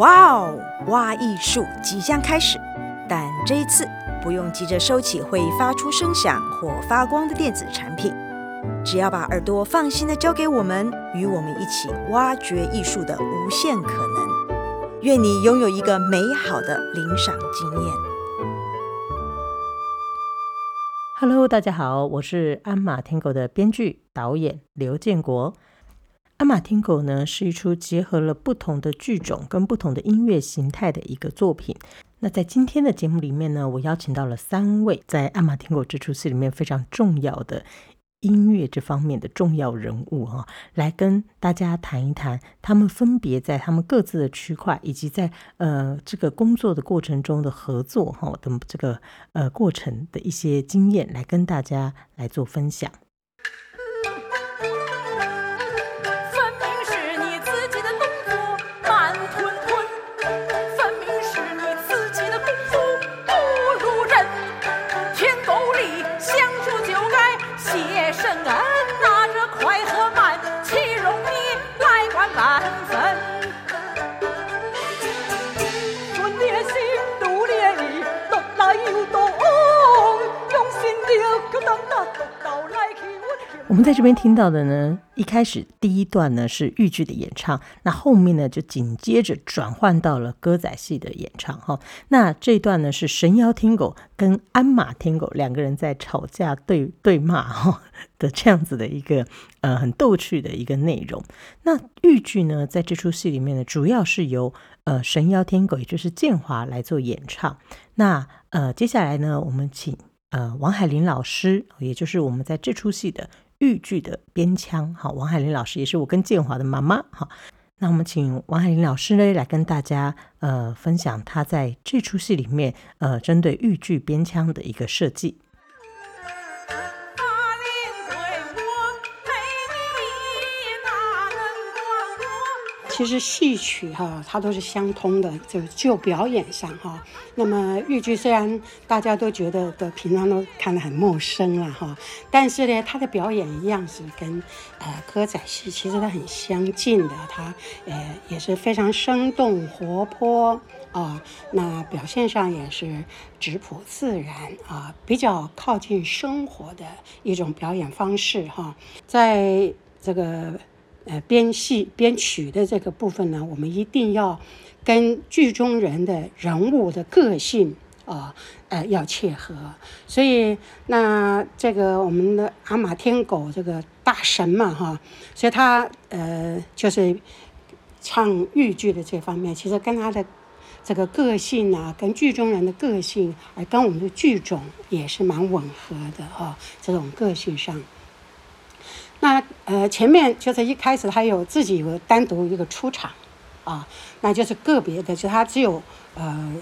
哇哦，挖艺术即将开始，但这一次不用急着收起会发出声响或发光的电子产品，只要把耳朵放心的交给我们，与我们一起挖掘艺术的无限可能。愿你拥有一个美好的聆赏经验。Hello，大家好，我是鞍马天狗的编剧导演刘建国。阿马天狗呢，是一出结合了不同的剧种跟不同的音乐形态的一个作品。那在今天的节目里面呢，我邀请到了三位在阿马天狗这出戏里面非常重要的音乐这方面的重要人物哈，来跟大家谈一谈他们分别在他们各自的区块，以及在呃这个工作的过程中的合作哈的这个呃过程的一些经验，来跟大家来做分享。我们在这边听到的呢，一开始第一段呢是豫剧的演唱，那后面呢就紧接着转换到了歌仔戏的演唱哈。那这段呢是神妖天狗跟鞍马天狗两个人在吵架对对骂哈的这样子的一个呃很逗趣的一个内容。那豫剧呢在这出戏里面呢，主要是由呃神妖天狗也就是建华来做演唱。那呃接下来呢，我们请呃王海林老师，也就是我们在这出戏的。豫剧的边腔，好，王海林老师也是我跟建华的妈妈，好，那我们请王海林老师呢来跟大家呃分享他在这出戏里面呃针对豫剧边腔的一个设计。其实戏曲哈，它都是相通的，就就表演上哈。那么豫剧虽然大家都觉得的平常都看得很陌生了哈，但是呢，它的表演一样是跟呃歌仔戏其实它很相近的，它呃也是非常生动活泼啊。那表现上也是质朴自然啊，比较靠近生活的一种表演方式哈，在这个。呃，编戏编曲的这个部分呢，我们一定要跟剧中人的人物的个性啊，呃，要切合。所以，那这个我们的阿马天狗这个大神嘛，哈，所以他呃，就是唱豫剧的这方面，其实跟他的这个个性啊，跟剧中人的个性，而跟我们的剧种也是蛮吻合的啊，这种个性上。那呃，前面就是一开始他有自己有单独一个出场，啊，那就是个别的，就他只有呃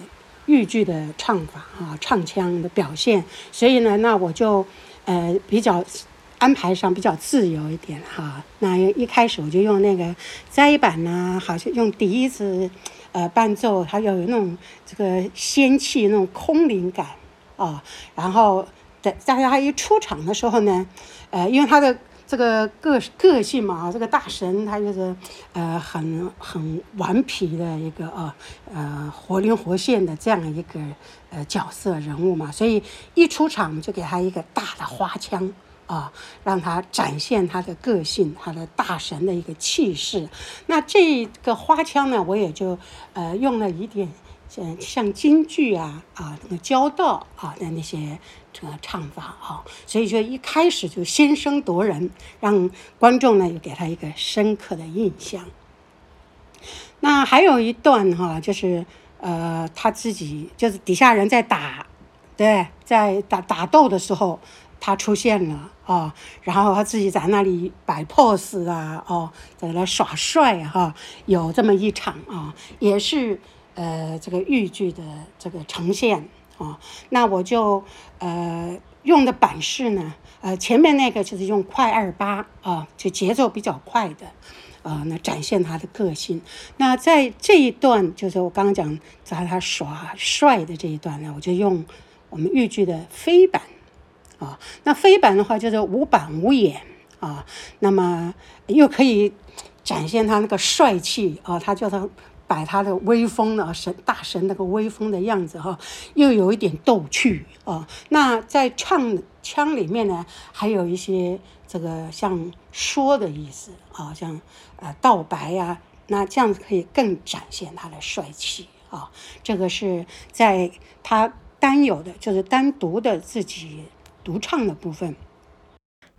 豫剧的唱法啊，唱腔的表现，所以呢，那我就呃比较安排上比较自由一点哈、那一开始我就用那个摘板呐，好像用笛子呃伴奏，它要有那种这个仙气那种空灵感啊。然后在在他一出场的时候呢，呃，因为他的。这个个个性嘛，这个大神他就是，呃，很很顽皮的一个啊，呃，活灵活现的这样一个呃角色人物嘛，所以一出场就给他一个大的花腔啊，让他展现他的个性，他的大神的一个气势。那这个花腔呢，我也就呃用了一点。像像京剧啊啊那个交道啊的那些这个唱法啊，所以就一开始就先声夺人，让观众呢也给他一个深刻的印象。那还有一段哈、就是呃他自己就是底下人在打，对，在打打斗的时候他出现了啊，然后他自己在那里摆 pose 啊，哦，在那耍帅哈、有这么一场啊，也是。呃，这个豫剧的这个呈现、哦，那我就呃用的板式呢，呃前面那个就是用快二八啊，就节奏比较快的，啊、呃，那展现他的个性。那在这一段，就是我刚刚讲在他耍帅的这一段呢，我就用我们豫剧的飞板啊。那飞板的话就是无板无眼啊，那么又可以展现他那个帅气啊，他叫他。摆他的威风呢，神大神那个威风的样子哈，又有一点逗趣啊。那在唱腔里面呢，还有一些这个像说的意思啊，像呃道白呀、那这样子可以更展现他的帅气啊。这个是在他单有的，就是单独的自己独唱的部分。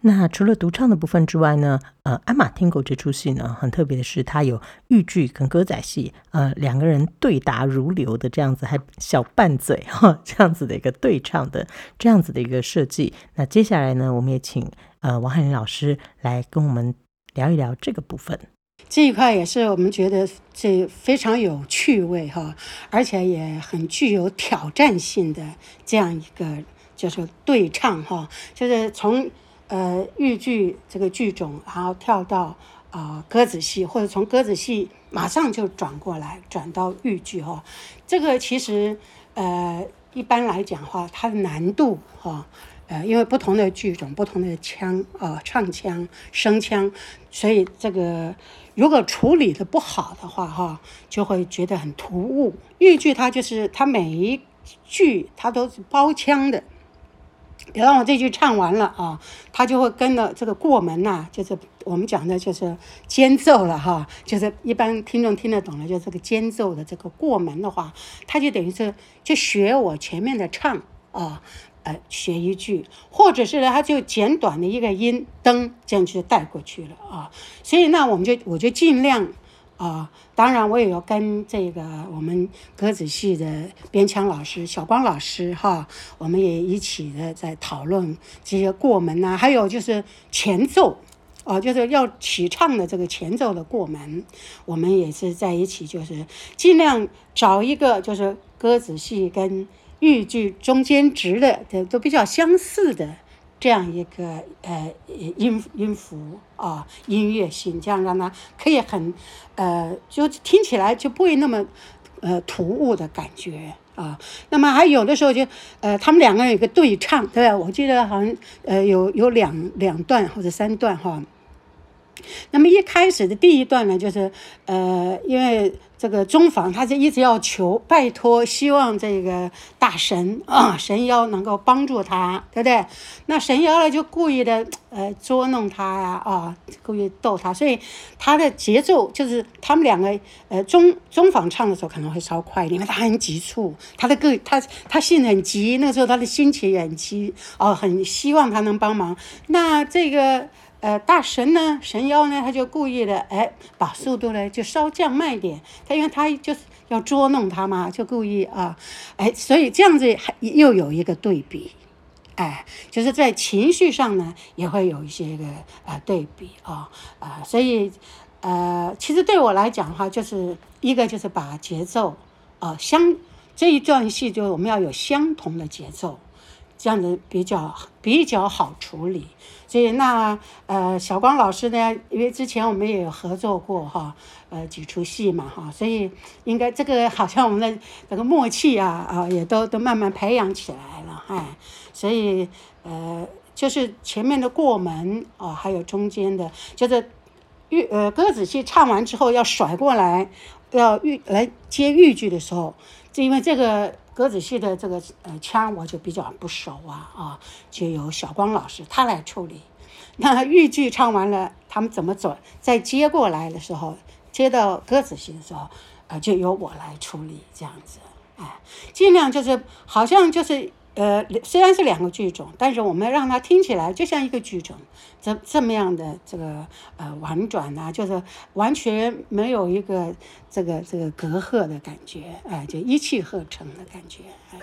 那除了独唱的部分之外呢，呃，《鞍马天狗》这出戏呢，很特别的是，它有豫剧跟歌仔戏，呃，两个人对答如流的这样子，还小拌嘴哈，这样子的一个对唱的这样子的一个设计。那接下来呢，我们也请呃王翰林老师来跟我们聊一聊这个部分。这一块也是我们觉得这非常有趣味哈，而且也很具有挑战性的这样一个就是对唱哈，就是从。呃，豫剧这个剧种，然后跳到啊、呃、歌子戏，或者从鸽子戏马上就转过来转到豫剧哈，这个其实呃一般来讲话，它的难度哈，呃因为不同的剧种、不同的腔啊、呃、唱腔、声腔，所以这个如果处理的不好的话哈，就会觉得很突兀。豫剧它就是它每一句它都是包腔的。比方我这句唱完了啊，他就会跟着这个过门呐、就是我们讲的就是间奏了哈，就是一般听众听得懂的，就是这个间奏的这个过门的话，他就等于是就学我前面的唱啊，呃，学一句，或者是呢，他就简短的一个音噔，这样就带过去了啊，所以那我们就我就尽量。啊、当然我也要跟这个我们歌子戏的编腔老师小光老师哈，我们也一起的在讨论这些过门呐、还有就是前奏，哦、呃，就是要起唱的这个前奏的过门，我们也是在一起，就是尽量找一个就是歌子戏跟豫剧中间值的，都都比较相似的。这样一个呃音音符啊，音乐性，这样让它可以很呃，就听起来就不会那么呃突兀的感觉啊。那么还有的时候就呃，他们两个人有个对唱，对吧？我记得好像呃有有两两段或者三段哈。那么一开始的第一段呢，就是呃，因为。这个中坊，他就一直要求拜托，希望这个大神啊，神妖能够帮助他，对不对？那神妖呢，就故意的呃捉弄他呀，啊，故意逗他，所以他的节奏就是他们两个呃中中坊唱的时候可能会稍快一点，因为他很急促，他的个他他性子很急，那个时候他的心情也很急，哦，很希望他能帮忙。那这个。呃，大神呢，神妖呢，他就故意的，哎，把速度呢就稍降慢一点。他因为他就是要捉弄他嘛，就故意啊，哎，所以这样子还又有一个对比，哎，就是在情绪上呢也会有一些个呃对比啊啊，所以呃，其实对我来讲的话，就是一个就是把节奏啊相这一段戏就我们要有相同的节奏。这样子比较比较好处理，所以那呃小光老师呢，因为之前我们也有合作过哈，呃几出戏嘛哈，所以应该这个好像我们的这个默契啊啊也都都慢慢培养起来了哎，所以呃就是前面的过门啊，还有中间的，就是豫呃歌子戏唱完之后要甩过来，要豫来接豫剧的时候，就因为这个。歌子戏的这个呃腔我就比较不熟啊啊，就由小光老师他来处理。那豫剧唱完了，他们怎么走？再接过来的时候，接到歌子戏的时候，呃，就由我来处理这样子，哎，尽量就是好像就是。呃，虽然是两个剧种，但是我们让它听起来就像一个剧种，这这么样的这个呃婉转啊，就是完全没有一个这个这个隔阂的感觉，哎、就一气呵成的感觉。哎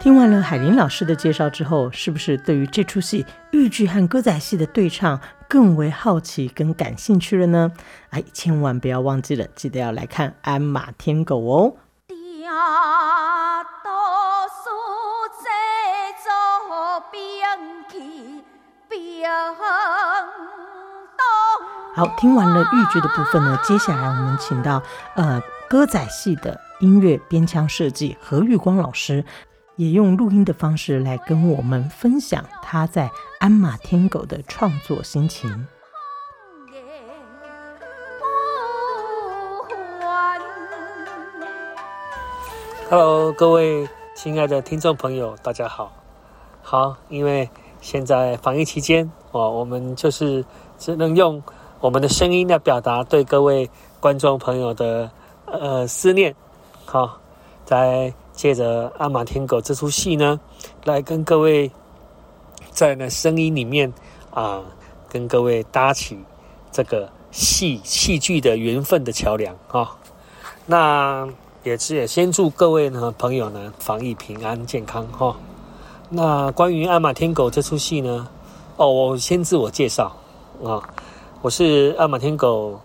听完了海林老师的介绍之后，是不是对于这出戏豫剧和歌仔戏的对唱更为好奇跟感兴趣了呢？哎，千万不要忘记了，记得要来看《鞍马天狗》哦。好，听完了豫剧的部分呢，接下来我们请到呃歌仔戏的音乐编腔设计何玉光老师。也用录音的方式来跟我们分享他在鞍马天狗的创作心情。Hello，各位亲爱的听众朋友，大家好。好，因为现在防疫期间哦，我们就是只能用我们的声音来表达对各位观众朋友的呃思念。好，在。借着《阿马天狗》这出戏呢，来跟各位在那声音里面啊，跟各位搭起这个戏戏剧的缘分的桥梁啊。那也是也先祝各位呢朋友呢防疫平安健康哈。那关于《阿马天狗》这出戏呢，哦，我先自我介绍啊，我是《阿马天狗》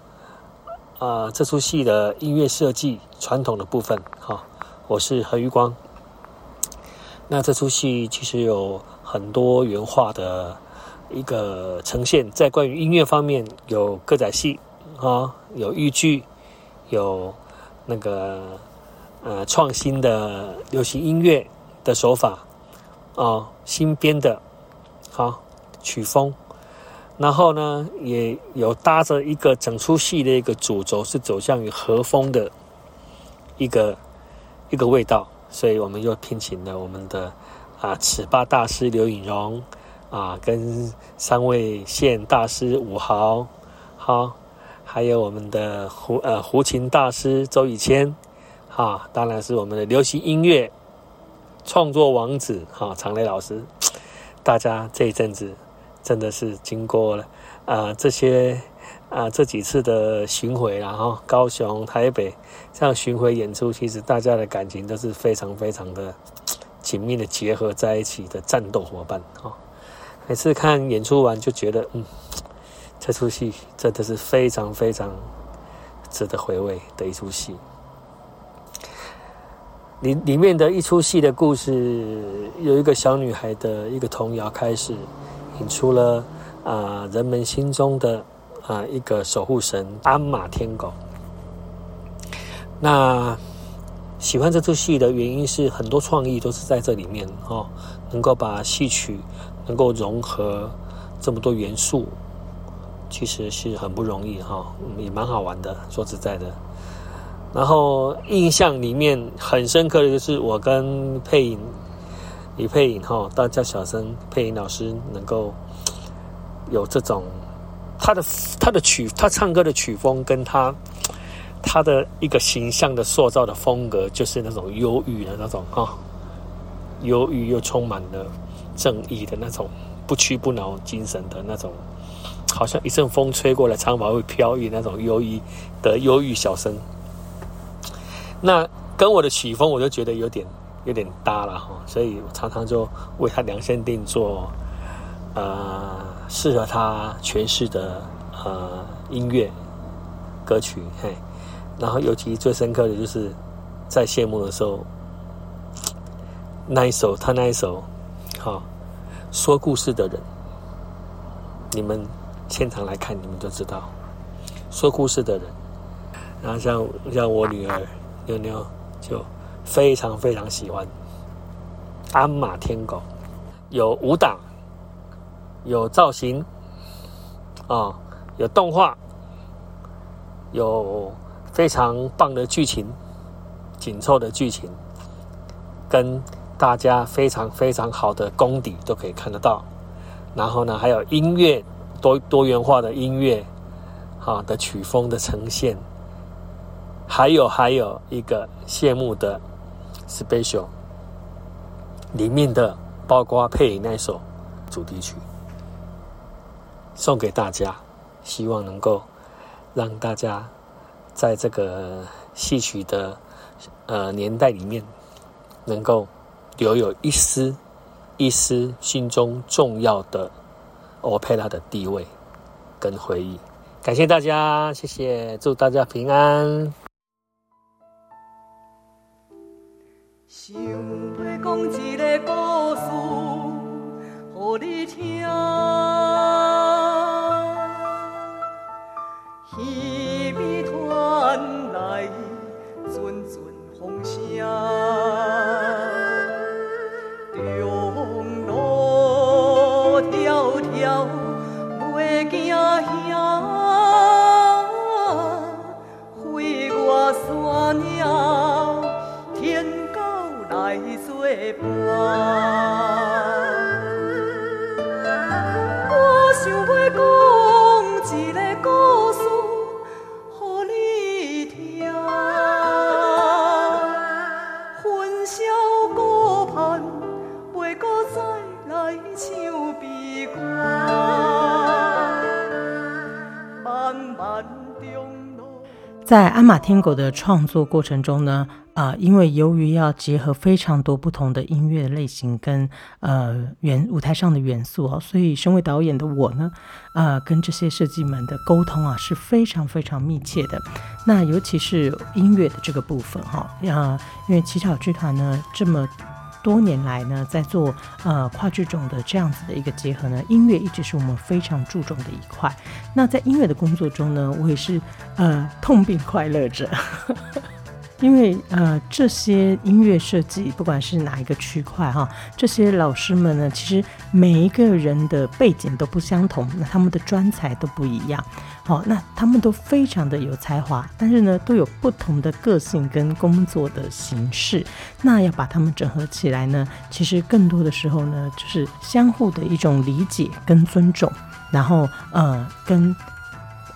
啊这出戏的音乐设计传统的部分哈。我是何玉光。那这出戏其实有很多原画的一个呈现，在关于音乐方面，有歌仔戏啊，有豫剧，有那个呃创新的流行音乐的手法啊，新编的啊曲风，然后呢，也有搭着一个整出戏的一个主轴，是走向于和风的一个。一个味道，所以我们又聘请了我们的啊尺八大师刘颖荣啊，跟三位线大师武豪，好，还有我们的胡呃胡琴大师周以谦，啊，当然是我们的流行音乐创作王子哈、啊、常雷老师，大家这一阵子真的是经过了啊这些。啊，这几次的巡回，然后高雄、台北这样巡回演出，其实大家的感情都是非常非常的紧密的结合在一起的战斗伙伴哈。每次看演出完就觉得，嗯，这出戏真的是非常非常值得回味的一出戏。里里面的一出戏的故事，有一个小女孩的一个童谣开始，引出了啊人们心中的。啊，一个守护神鞍马天狗。那喜欢这出戏的原因是很多创意都是在这里面哦，能够把戏曲能够融合这么多元素，其实是很不容易哈，也蛮好玩的。说实在的，然后印象里面很深刻的就是我跟配音李配音哈，大家小声配音老师能够有这种。他的他的曲，他唱歌的曲风，跟他他的一个形象的塑造的风格，就是那种忧郁的那种哈，忧郁又充满了正义的那种不屈不挠精神的那种，好像一阵风吹过来，长发会飘逸那种忧郁的忧郁小生。那跟我的曲风，我就觉得有点有点搭了哈，所以我常常就为他量身定做，呃。适合他诠释的呃音乐歌曲嘿，然后尤其最深刻的就是在谢幕的时候，那一首他那一首，好、哦、说故事的人，你们现场来看，你们就知道说故事的人，然后像像我女儿妞妞就非常非常喜欢鞍马天狗，有五档。有造型，啊、有动画，有非常棒的剧情，紧凑的剧情，跟大家非常非常好的功底都可以看得到。然后呢，还有音乐多多元化的音乐，啊的曲风的呈现，还有还有一个谢幕的 special，里面的包括配那首主题曲。送给大家，希望能够让大家在这个戏曲的呃年代里面，能够留有一丝一丝心中重要的欧佩拉的地位跟回忆。感谢大家，谢谢，祝大家平安。想要讲一个故事，给你听。在鞍马天狗的创作过程中呢，啊、因为由于要结合非常多不同的音乐类型跟呃元舞台上的元素哦，所以身为导演的我呢，呃，跟这些设计们的沟通啊是非常非常密切的。那尤其是音乐的这个部分哈，啊、因为乞巧剧团呢这么。多年来呢，在做呃跨剧种的这样子的一个结合呢，音乐一直是我们非常注重的一块。那在音乐的工作中呢，我也是呃痛并快乐着。因为呃，这些音乐设计，不管是哪一个区块哈，这些老师们呢，其实每一个人的背景都不相同，那他们的专才都不一样。好，那他们都非常的有才华，但是呢，都有不同的个性跟工作的形式。那要把他们整合起来呢，其实更多的时候呢，就是相互的一种理解跟尊重，然后呃，跟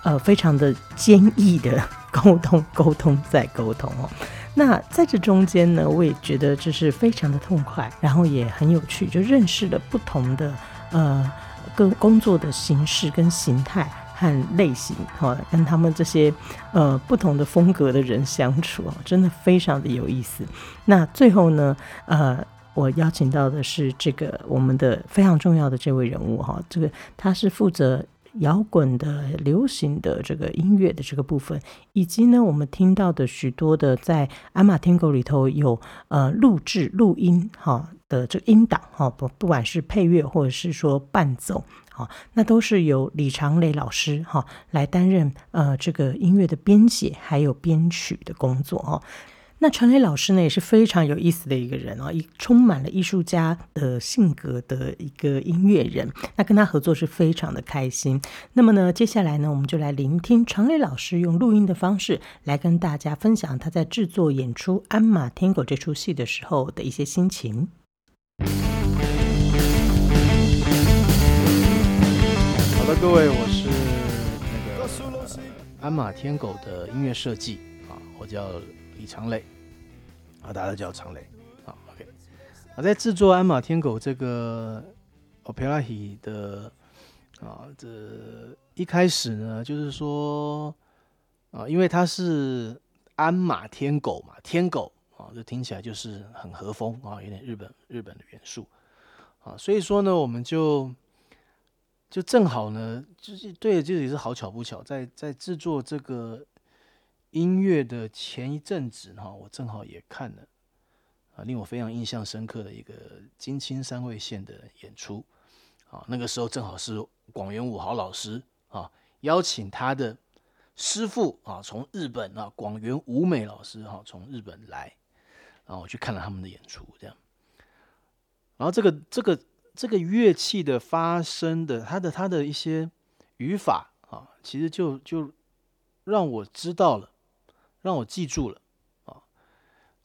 呃非常的坚毅的。沟通，沟通再沟通哦。那在这中间呢，我也觉得这是非常的痛快，然后也很有趣，就认识了不同的呃工工作的形式跟形态和类型，哈，跟他们这些呃不同的风格的人相处啊，真的非常的有意思。那最后呢，呃，我邀请到的是这个我们的非常重要的这位人物哈，这个他是负责。摇滚的、流行的这个音乐的这个部分，以及呢，我们听到的许多的在《阿玛天狗》里头有呃录制录音哈的这个音档哈，不不管是配乐或者是说伴奏，那都是由李长磊老师哈来担任呃这个音乐的编写还有编曲的工作哈。那长磊老师呢，也是非常有意思的一个人哦，一充满了艺术家的性格的一个音乐人。那跟他合作是非常的开心。那么呢，接下来呢，我们就来聆听长磊老师用录音的方式来跟大家分享他在制作演出《鞍马天狗》这出戏的时候的一些心情。各位，我是那个《呃鞍马天狗》的音乐设计啊，我叫。李长磊啊，大家都叫长磊啊。OK，啊，在制作《鞍马天狗》这个 Opera 的啊，这一开始呢，就是说啊，因为它是鞍马天狗嘛，天狗啊，这听起来就是很和风啊，有点日本日本的元素啊，所以说呢，我们就就正好呢，就是对，就是也是好巧不巧，在在制作这个。音乐的前一阵子哈，我正好也看了啊，令我非常印象深刻的一个津轻三味线的演出啊。那个时候正好是广元五豪老师啊邀请他的师傅啊，从日本啊广元五美老师哈从日本来，然后我去看了他们的演出，这样。然后这个这个这个乐器的发声的，它的它的一些语法啊，其实就就让我知道了。让我记住了啊，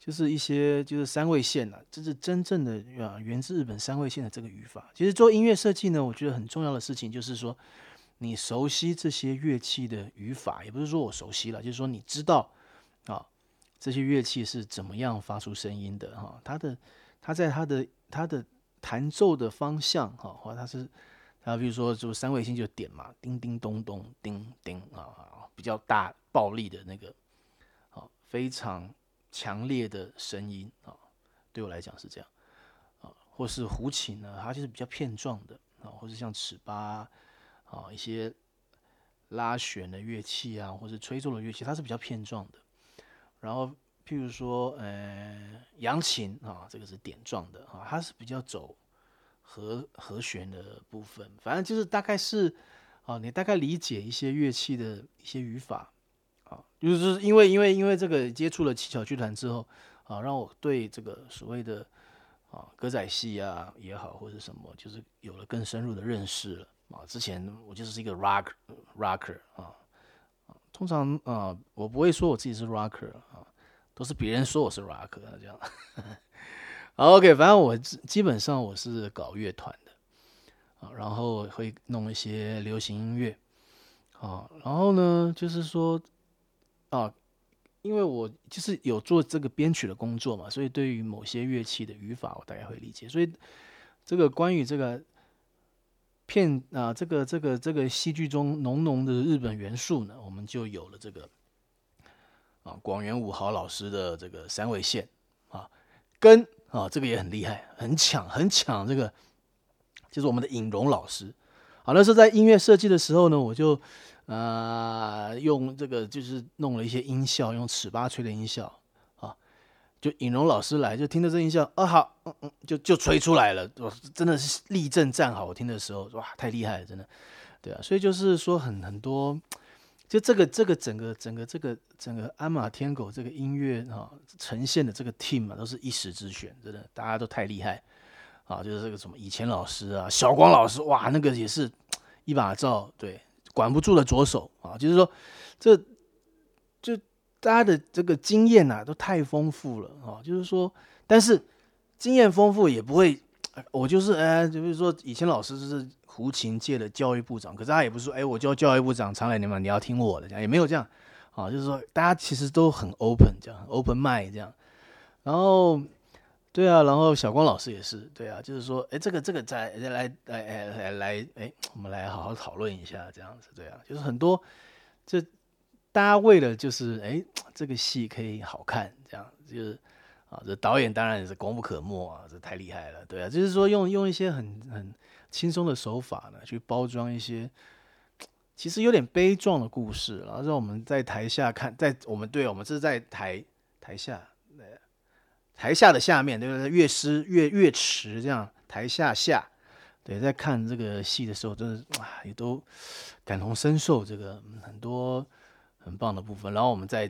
就是一些就是三味线呐，这是真正的啊，源自日本三味线的这个语法。其实做音乐设计呢，我觉得很重要的事情就是说，你熟悉这些乐器的语法，也不是说我熟悉了，就是说你知道啊，这些乐器是怎么样发出声音的哈，它的它在它的它的弹奏的方向哈，或它是它比如说就三味线就点嘛，叮叮咚咚，叮叮啊，比较大暴力的那个。啊非常强烈的声音啊，对我来讲是这样啊，或是胡琴呢，它就是比较片状的啊，或是像尺八啊，一些拉弦的乐器啊，或是吹奏的乐器，它是比较片状的。然后，譬如说，呃，扬琴啊，这个是点状的啊，它是比较走和和弦的部分。反正就是大概是啊，你大概理解一些乐器的一些语法。啊，就是因为因为因为这个接触了七巧剧团之后，啊，让我对这个所谓的啊歌仔戏啊也好，或者什么，就是有了更深入的认识了。啊，之前我就是一个 rock rocker 啊，通常啊我不会说我自己是 rocker 啊，都是别人说我是 rocker 这样。好，OK，反正我基本上我是搞乐团的啊，然后会弄一些流行音乐啊，然后呢就是说。啊，因为我就是有做这个编曲的工作嘛，所以对于某些乐器的语法，我大概会理解。所以这个关于这个片啊，这个这个这个戏剧中浓浓的日本元素呢，我们就有了这个啊广元五豪老师的这个三味线啊，跟啊这个也很厉害，很抢很抢这个，就是我们的尹荣老师。好，那时候在音乐设计的时候呢，我就啊用这个就是弄了一些音效，用尺八吹的音效啊。就尹荣老师来，就听到这音效，哦，好，嗯嗯，就就吹出来了，我真的是立正站好。我听的时候，哇，太厉害了，真的，对啊，所以就是说很很多，就这个这个整个整个这个整个鞍马天狗这个音乐哈、哦、呈现的这个 team 啊，都是一时之选，真的，大家都太厉害啊，就是这个什么以前老师啊，小光老师，哇，那个也是一把照，对，管不住的左手啊，就是说这就。大家的这个经验呐，都太丰富了啊！就是说，但是经验丰富也不会，我就是哎，就比如说以前老师就是胡琴界的教育部长，可是他也不是说哎，我叫教育部长常来你们，你要听我的，这样也没有这样啊。就是说，大家其实都很 open，这样 open mind 这样。然后，对啊，然后小光老师也是，对啊，就是说，哎，这个这个再来来来来来，哎，我们来好好讨论一下，这样子，对啊，就是很多这。大家为了就是哎，这个戏可以好看，这样就是啊，这导演当然也是功不可没啊，这太厉害了，对啊，就是说用用一些很很轻松的手法呢，去包装一些其实有点悲壮的故事，然后让我们在台下看，在我们对，我们是在台台下，台下的下面，对不对？乐师乐乐池这样，台下下，对，在看这个戏的时候，真的哇，也都感同身受，这个很多。很棒的部分，然后我们在，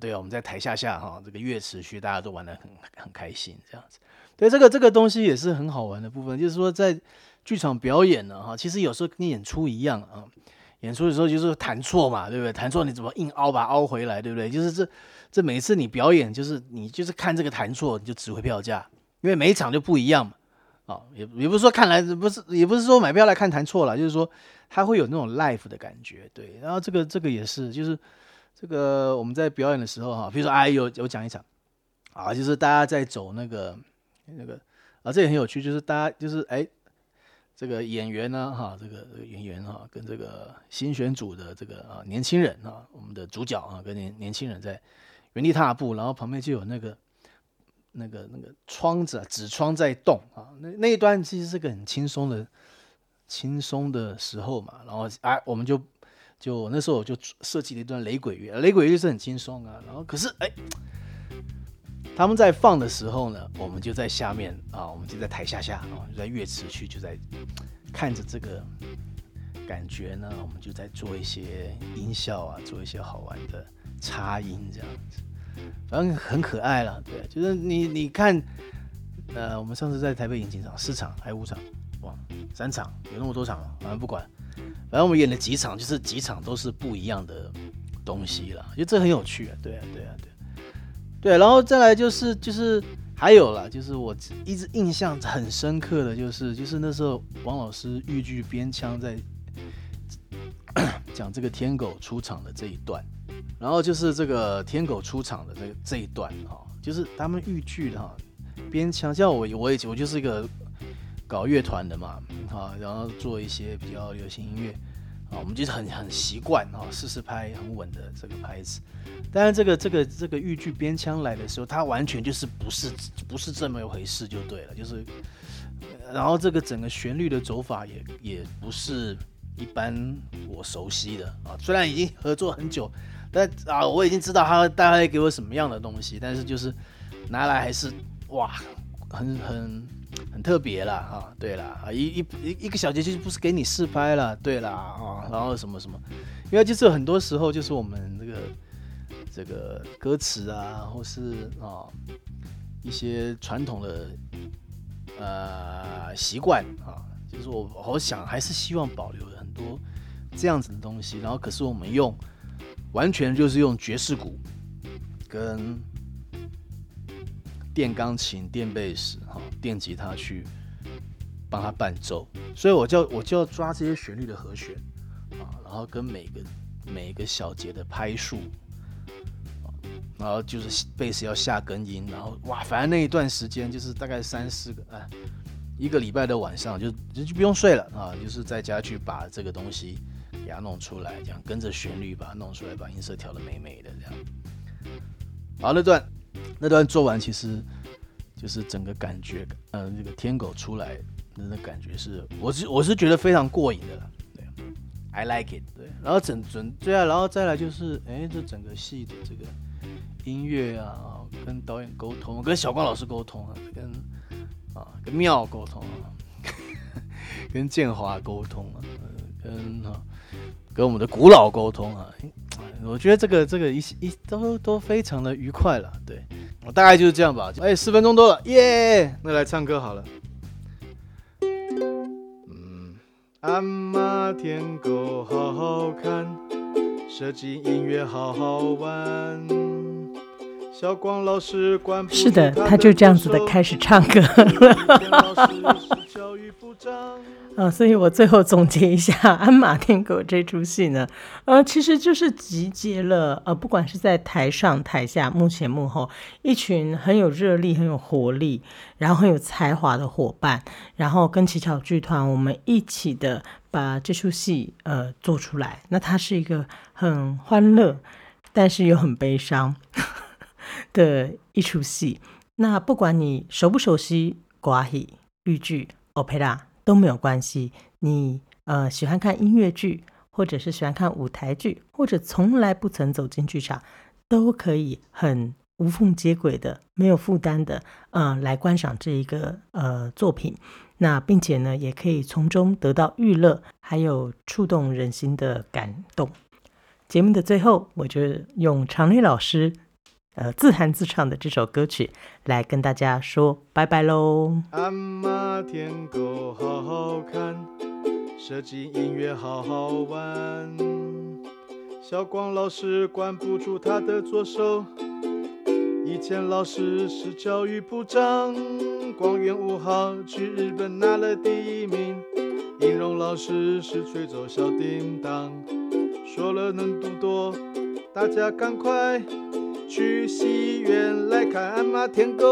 对啊，我们在台下下哈，这个乐池区大家都玩得很很开心，这样子。对，这个这个东西也是很好玩的部分，就是说在剧场表演呢哈，其实有时候跟演出一样啊，演出的时候就是弹错嘛，对不对？弹错你怎么硬凹把凹回来，对不对？就是这这每次你表演，就是你就是看这个弹错你就值回票价，因为每一场就不一样嘛，啊，也也不是说看来不是也不是说买票来看弹错了，就是说。它会有那种 life 的感觉，对，然后这个这个也是，就是这个我们在表演的时候哈，比如说哎有有讲一场啊，就是大家在走那个那个啊，这也很有趣，就是大家就是哎这个演员呢哈，这个演员哈跟这个新选组的这个啊年轻人啊，我们的主角啊跟年年轻人在原地踏步，然后旁边就有那个那个那个窗子啊纸窗在动啊，那那一段其实是个很轻松的。轻松的时候嘛，然后啊，我们就就那时候我就设计了一段雷鬼乐，雷鬼乐是很轻松啊。然后可是哎，他们在放的时候呢，我们就在下面啊，我们就在台下下啊，就在乐池区就在看着这个感觉呢，我们就在做一些音效啊，做一些好玩的插音这样子，反正很可爱了。对，就是你你看，呃，我们上次在台北演几场，四场还有五场。哇，三场有那么多场，反正不管，反正我们演了几场，就是几场都是不一样的东西了，就这很有趣啊，对啊，对啊，对，对，然后再来就是就是还有了，就是我一直印象很深刻的就是就是那时候王老师豫剧编腔在讲这个天狗出场的这一段，然后就是这个天狗出场的这这一段哈，就是他们豫剧的哈编腔，像我我也我就是一个。搞乐团的嘛，啊，然后做一些比较流行音乐，啊，我们就是很很习惯啊，四四拍很稳的这个拍子。但是这个这个这个豫剧编腔来的时候，它完全就是不是不是这么一回事就对了，就是，然后这个整个旋律的走法也也不是一般我熟悉的啊，虽然已经合作很久，但啊我已经知道他大概给我什么样的东西，但是就是拿来还是哇，很很。很特别啦，哈，对啦，啊，一一一一个小节就不是给你试拍了，对啦，啊，然后什么什么，因为就是很多时候就是我们这个这个歌词啊，或是啊一些传统的呃习惯啊，就是我我想还是希望保留很多这样子的东西，然后可是我们用完全就是用爵士鼓跟。电钢琴、电贝斯、哈、电吉他去帮他伴奏，所以我就我就要抓这些旋律的和弦啊，然后跟每个每一个小节的拍数，然后就是贝斯要下根音，然后哇，反正那一段时间就是大概三四个哎，一个礼拜的晚上就就就不用睡了啊，就是在家去把这个东西给它弄出来，这样跟着旋律把它弄出来，把音色调的美美的这样。好，那段那段做完，其实就是整个感觉，呃，这个天狗出来那个感觉是，我是我是觉得非常过瘾的了。对，I like it。对，然后整整对啊，然后再来就是，哎，这整个戏的这个音乐啊。跟导演沟通，跟小光老师沟通啊，跟啊跟妙沟通啊，跟建华沟通啊，跟啊跟我们的古老沟通啊，我觉得这个这个一一都都非常的愉快了。对，我大概就是这样吧。哎，四分钟多了，耶！那来唱歌好了。嗯，鞍马天狗好好看，设计音乐好好玩。小光老师是的，他就这样子的开始唱歌了。啊，所以我最后总结一下《鞍马天狗》这出戏呢，呃，其实就是集结了呃，不管是在台上台下、幕前幕后，一群很有热力、很有活力，然后很有才华的伙伴，然后跟奇巧剧团我们一起的把这出戏呃做出来。那它是一个很欢乐，但是又很悲伤。的一出戏，那不管你熟不熟悉歌仔戏、豫剧、opera 都没有关系。你呃喜欢看音乐剧，或者是喜欢看舞台剧，或者从来不曾走进剧场，都可以很无缝接轨的、没有负担的，呃，来观赏这一个呃作品。那并且呢，也可以从中得到娱乐，还有触动人心的感动。节目的最后，我就用常磊老师。呃，自弹自唱的这首歌曲，来跟大家说拜拜喽。鞍马天狗好好看，设计音乐好好玩。小光老师管不住他的左手，以前老师是教育部长。光源五号去日本拿了第一名，英荣老师是吹奏小叮当。说了能多多，大家赶快。去西园来看《鞍马天狗》。